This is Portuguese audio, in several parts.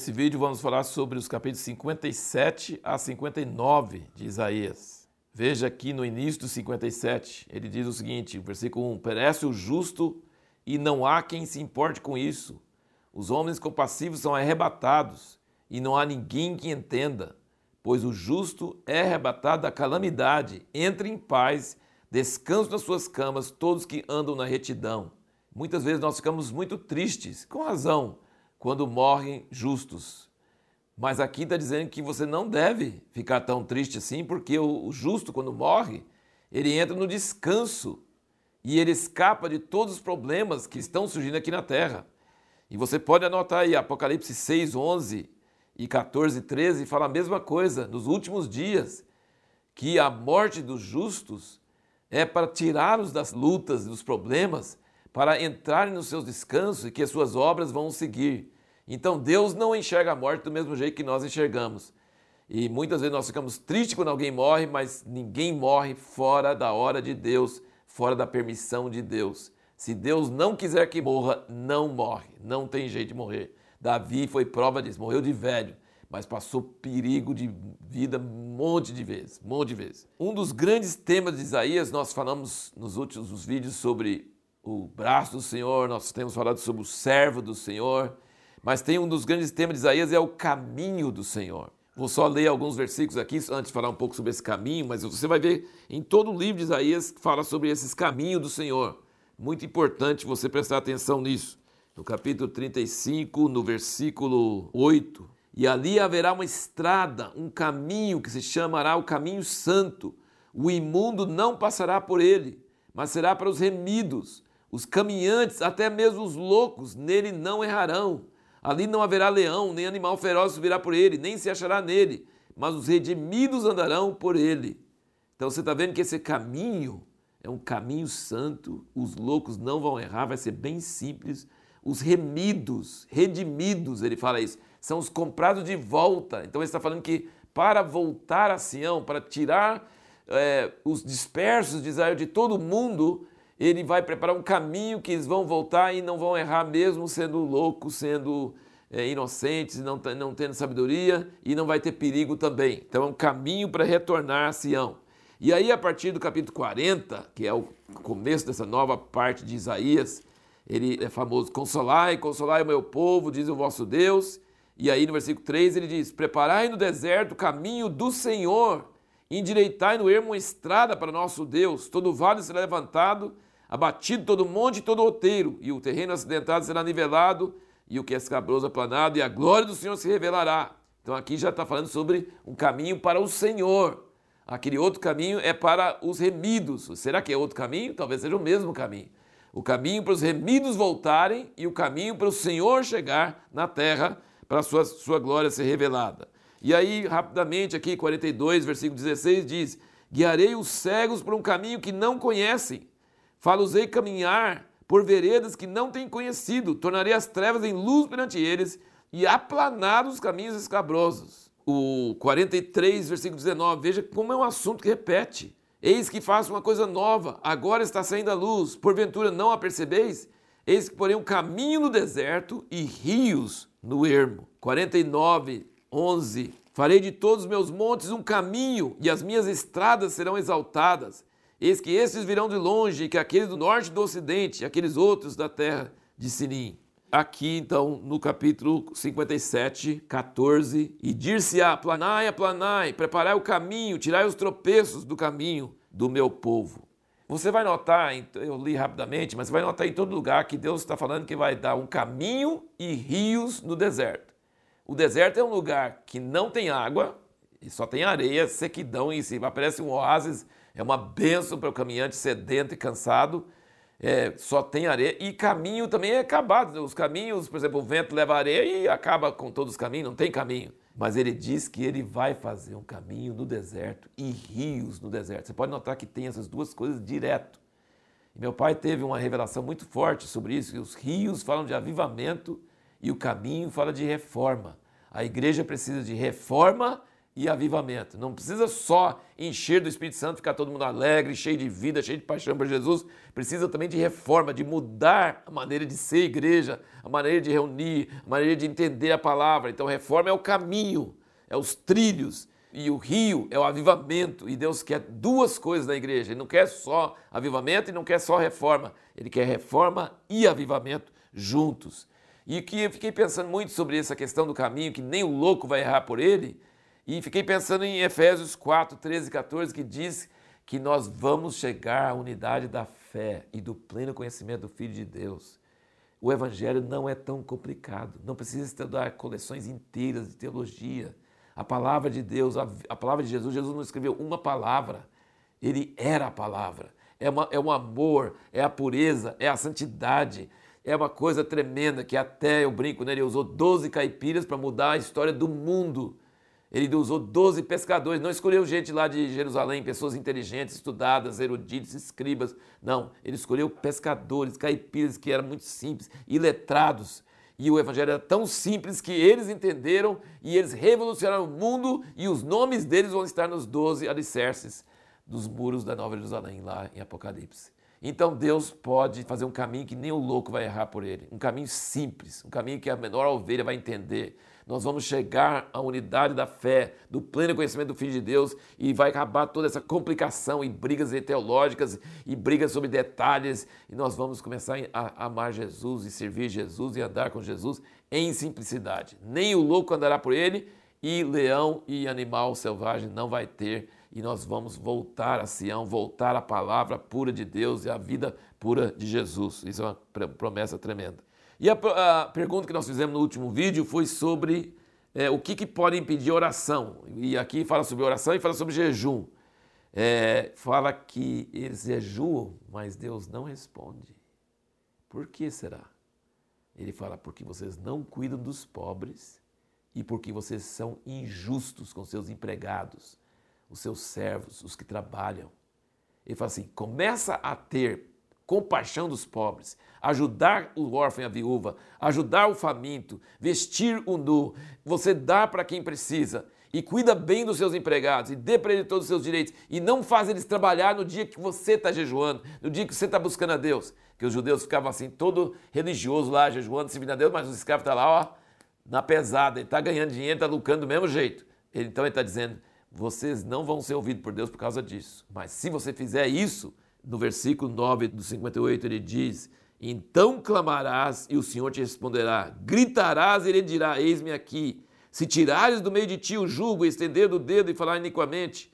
Nesse vídeo vamos falar sobre os capítulos 57 a 59 de Isaías. Veja aqui no início do 57, ele diz o seguinte, versículo 1: Perece o justo e não há quem se importe com isso. Os homens compassivos são arrebatados e não há ninguém que entenda, pois o justo é arrebatado da calamidade. Entre em paz, descanso nas suas camas todos que andam na retidão. Muitas vezes nós ficamos muito tristes, com razão, quando morrem justos. Mas aqui está dizendo que você não deve ficar tão triste assim, porque o justo, quando morre, ele entra no descanso e ele escapa de todos os problemas que estão surgindo aqui na terra. E você pode anotar aí Apocalipse 6, 11 e 14, 13, fala a mesma coisa. Nos últimos dias, que a morte dos justos é para tirá-los das lutas, dos problemas, para entrarem nos seus descansos e que as suas obras vão seguir. Então Deus não enxerga a morte do mesmo jeito que nós enxergamos. E muitas vezes nós ficamos tristes quando alguém morre, mas ninguém morre fora da hora de Deus, fora da permissão de Deus. Se Deus não quiser que morra, não morre. Não tem jeito de morrer. Davi foi prova disso, morreu de velho, mas passou perigo de vida um monte de vezes, um monte de vezes. Um dos grandes temas de Isaías, nós falamos nos últimos vídeos sobre o braço do Senhor, nós temos falado sobre o servo do Senhor, mas tem um dos grandes temas de Isaías é o caminho do Senhor. Vou só ler alguns versículos aqui antes de falar um pouco sobre esse caminho, mas você vai ver em todo o livro de Isaías que fala sobre esses caminhos do Senhor. Muito importante você prestar atenção nisso. No capítulo 35, no versículo 8, e ali haverá uma estrada, um caminho que se chamará o caminho santo. O imundo não passará por ele, mas será para os remidos. Os caminhantes, até mesmo os loucos, nele não errarão. Ali não haverá leão, nem animal feroz subirá por ele, nem se achará nele, mas os redimidos andarão por ele. Então você está vendo que esse caminho é um caminho santo, os loucos não vão errar, vai ser bem simples. Os remidos, redimidos, ele fala isso, são os comprados de volta. Então ele está falando que para voltar a Sião, para tirar é, os dispersos de Israel de todo mundo, ele vai preparar um caminho que eles vão voltar e não vão errar mesmo sendo loucos, sendo é, inocentes, não, não tendo sabedoria e não vai ter perigo também. Então é um caminho para retornar a Sião. E aí, a partir do capítulo 40, que é o começo dessa nova parte de Isaías, ele é famoso: Consolai, consolai o meu povo, diz o vosso Deus. E aí, no versículo 3, ele diz: Preparai no deserto o caminho do Senhor, endireitai no ermo uma estrada para nosso Deus. Todo vale será levantado abatido todo monte e todo outeiro, e o terreno acidentado será nivelado, e o que é escabroso aplanado, e a glória do Senhor se revelará. Então aqui já está falando sobre um caminho para o Senhor. Aquele outro caminho é para os remidos. Será que é outro caminho? Talvez seja o mesmo caminho. O caminho para os remidos voltarem e o caminho para o Senhor chegar na terra para a sua, sua glória ser revelada. E aí, rapidamente, aqui, 42, versículo 16 diz: Guiarei os cegos por um caminho que não conhecem Falosei caminhar por veredas que não têm conhecido, tornarei as trevas em luz perante eles e aplanar os caminhos escabrosos. O 43, versículo 19, veja como é um assunto que repete. Eis que faço uma coisa nova, agora está saindo a luz, porventura não a percebeis? Eis que porém um caminho no deserto e rios no ermo. 49, 11, farei de todos os meus montes um caminho e as minhas estradas serão exaltadas. Eis que estes virão de longe, que aqueles do norte e do ocidente, aqueles outros da terra de Sinim. Aqui, então, no capítulo 57, 14, e dir-se-á, planai, aplanai, preparai o caminho, tirai os tropeços do caminho do meu povo. Você vai notar, eu li rapidamente, mas você vai notar em todo lugar que Deus está falando que vai dar um caminho e rios no deserto. O deserto é um lugar que não tem água, e só tem areia, sequidão em cima. Aparece um oásis é uma benção para o caminhante sedento e cansado. É, só tem areia e caminho também é acabado. Os caminhos, por exemplo, o vento leva areia e acaba com todos os caminhos, não tem caminho. Mas ele diz que ele vai fazer um caminho no deserto e rios no deserto. Você pode notar que tem essas duas coisas direto. E meu pai teve uma revelação muito forte sobre isso, que os rios falam de avivamento e o caminho fala de reforma. A igreja precisa de reforma e avivamento. Não precisa só encher do Espírito Santo, ficar todo mundo alegre, cheio de vida, cheio de paixão por Jesus. Precisa também de reforma, de mudar a maneira de ser igreja, a maneira de reunir, a maneira de entender a palavra. Então, reforma é o caminho, é os trilhos. E o rio é o avivamento. E Deus quer duas coisas na igreja. Ele não quer só avivamento e não quer só reforma. Ele quer reforma e avivamento juntos. E que eu fiquei pensando muito sobre essa questão do caminho, que nem o louco vai errar por ele. E fiquei pensando em Efésios 4, 13 e 14, que diz que nós vamos chegar à unidade da fé e do pleno conhecimento do Filho de Deus. O Evangelho não é tão complicado, não precisa estudar coleções inteiras de teologia. A palavra de Deus, a, a palavra de Jesus, Jesus não escreveu uma palavra, ele era a palavra. É, uma, é um amor, é a pureza, é a santidade, é uma coisa tremenda que até eu brinco, né? Ele usou 12 caipiras para mudar a história do mundo. Ele usou 12 pescadores, não escolheu gente lá de Jerusalém, pessoas inteligentes, estudadas, eruditos, escribas. Não, ele escolheu pescadores, caipiras que eram muito simples, iletrados. E o evangelho era tão simples que eles entenderam e eles revolucionaram o mundo e os nomes deles vão estar nos 12 alicerces dos muros da Nova Jerusalém, lá em Apocalipse. Então Deus pode fazer um caminho que nem o louco vai errar por ele. Um caminho simples, um caminho que a menor ovelha vai entender. Nós vamos chegar à unidade da fé, do pleno conhecimento do Filho de Deus e vai acabar toda essa complicação e brigas teológicas e brigas sobre detalhes e nós vamos começar a amar Jesus e servir Jesus e andar com Jesus em simplicidade. Nem o louco andará por ele e leão e animal selvagem não vai ter e nós vamos voltar a Sião, voltar à palavra pura de Deus e à vida pura de Jesus. Isso é uma promessa tremenda. E a, a pergunta que nós fizemos no último vídeo foi sobre é, o que, que, pode impedir oração. E aqui fala sobre oração e fala sobre jejum. É, fala que eles jejuam, mas Deus não responde. Por que será? Ele fala, porque vocês não cuidam dos pobres e porque vocês são injustos com seus empregados os seus servos, os que trabalham. Ele fala assim: começa a ter compaixão dos pobres, ajudar o órfão e a viúva, ajudar o faminto, vestir o nu, você dá para quem precisa e cuida bem dos seus empregados e dê para eles todos os seus direitos e não faz eles trabalhar no dia que você está jejuando, no dia que você está buscando a Deus. Que os judeus ficavam assim, todo religioso lá, jejuando, servindo a Deus, mas os escravos estão tá lá, ó, na pesada, ele está ganhando dinheiro, está lucrando do mesmo jeito. Ele, então ele está dizendo, vocês não vão ser ouvidos por Deus por causa disso. Mas se você fizer isso, no versículo 9 do 58 ele diz: Então clamarás e o Senhor te responderá, gritarás e ele dirá: Eis-me aqui. Se tirares do meio de ti o jugo, estender o dedo e falar iniquamente,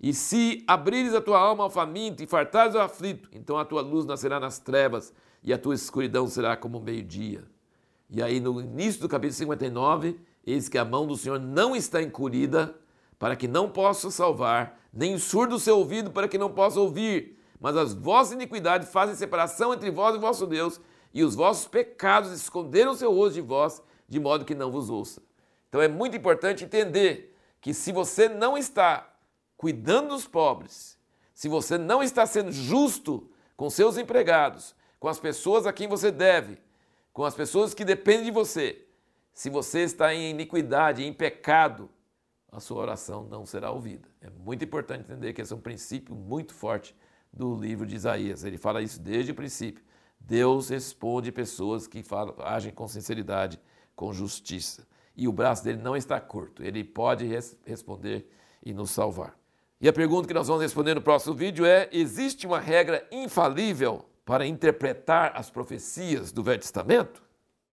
e se abrires a tua alma ao faminto e fartares ao aflito, então a tua luz nascerá nas trevas e a tua escuridão será como o meio-dia. E aí no início do capítulo 59, eis que a mão do Senhor não está encolhida para que não possa salvar, nem surdo o seu ouvido para que não possa ouvir. Mas as vossas iniquidades fazem separação entre vós e vosso Deus, e os vossos pecados esconderam seu rosto de vós, de modo que não vos ouça. Então é muito importante entender que se você não está cuidando dos pobres, se você não está sendo justo com seus empregados, com as pessoas a quem você deve, com as pessoas que dependem de você, se você está em iniquidade, em pecado, a sua oração não será ouvida. É muito importante entender que esse é um princípio muito forte do livro de Isaías. Ele fala isso desde o princípio. Deus responde pessoas que falam, agem com sinceridade, com justiça. E o braço dele não está curto. Ele pode res responder e nos salvar. E a pergunta que nós vamos responder no próximo vídeo é: existe uma regra infalível para interpretar as profecias do Velho Testamento?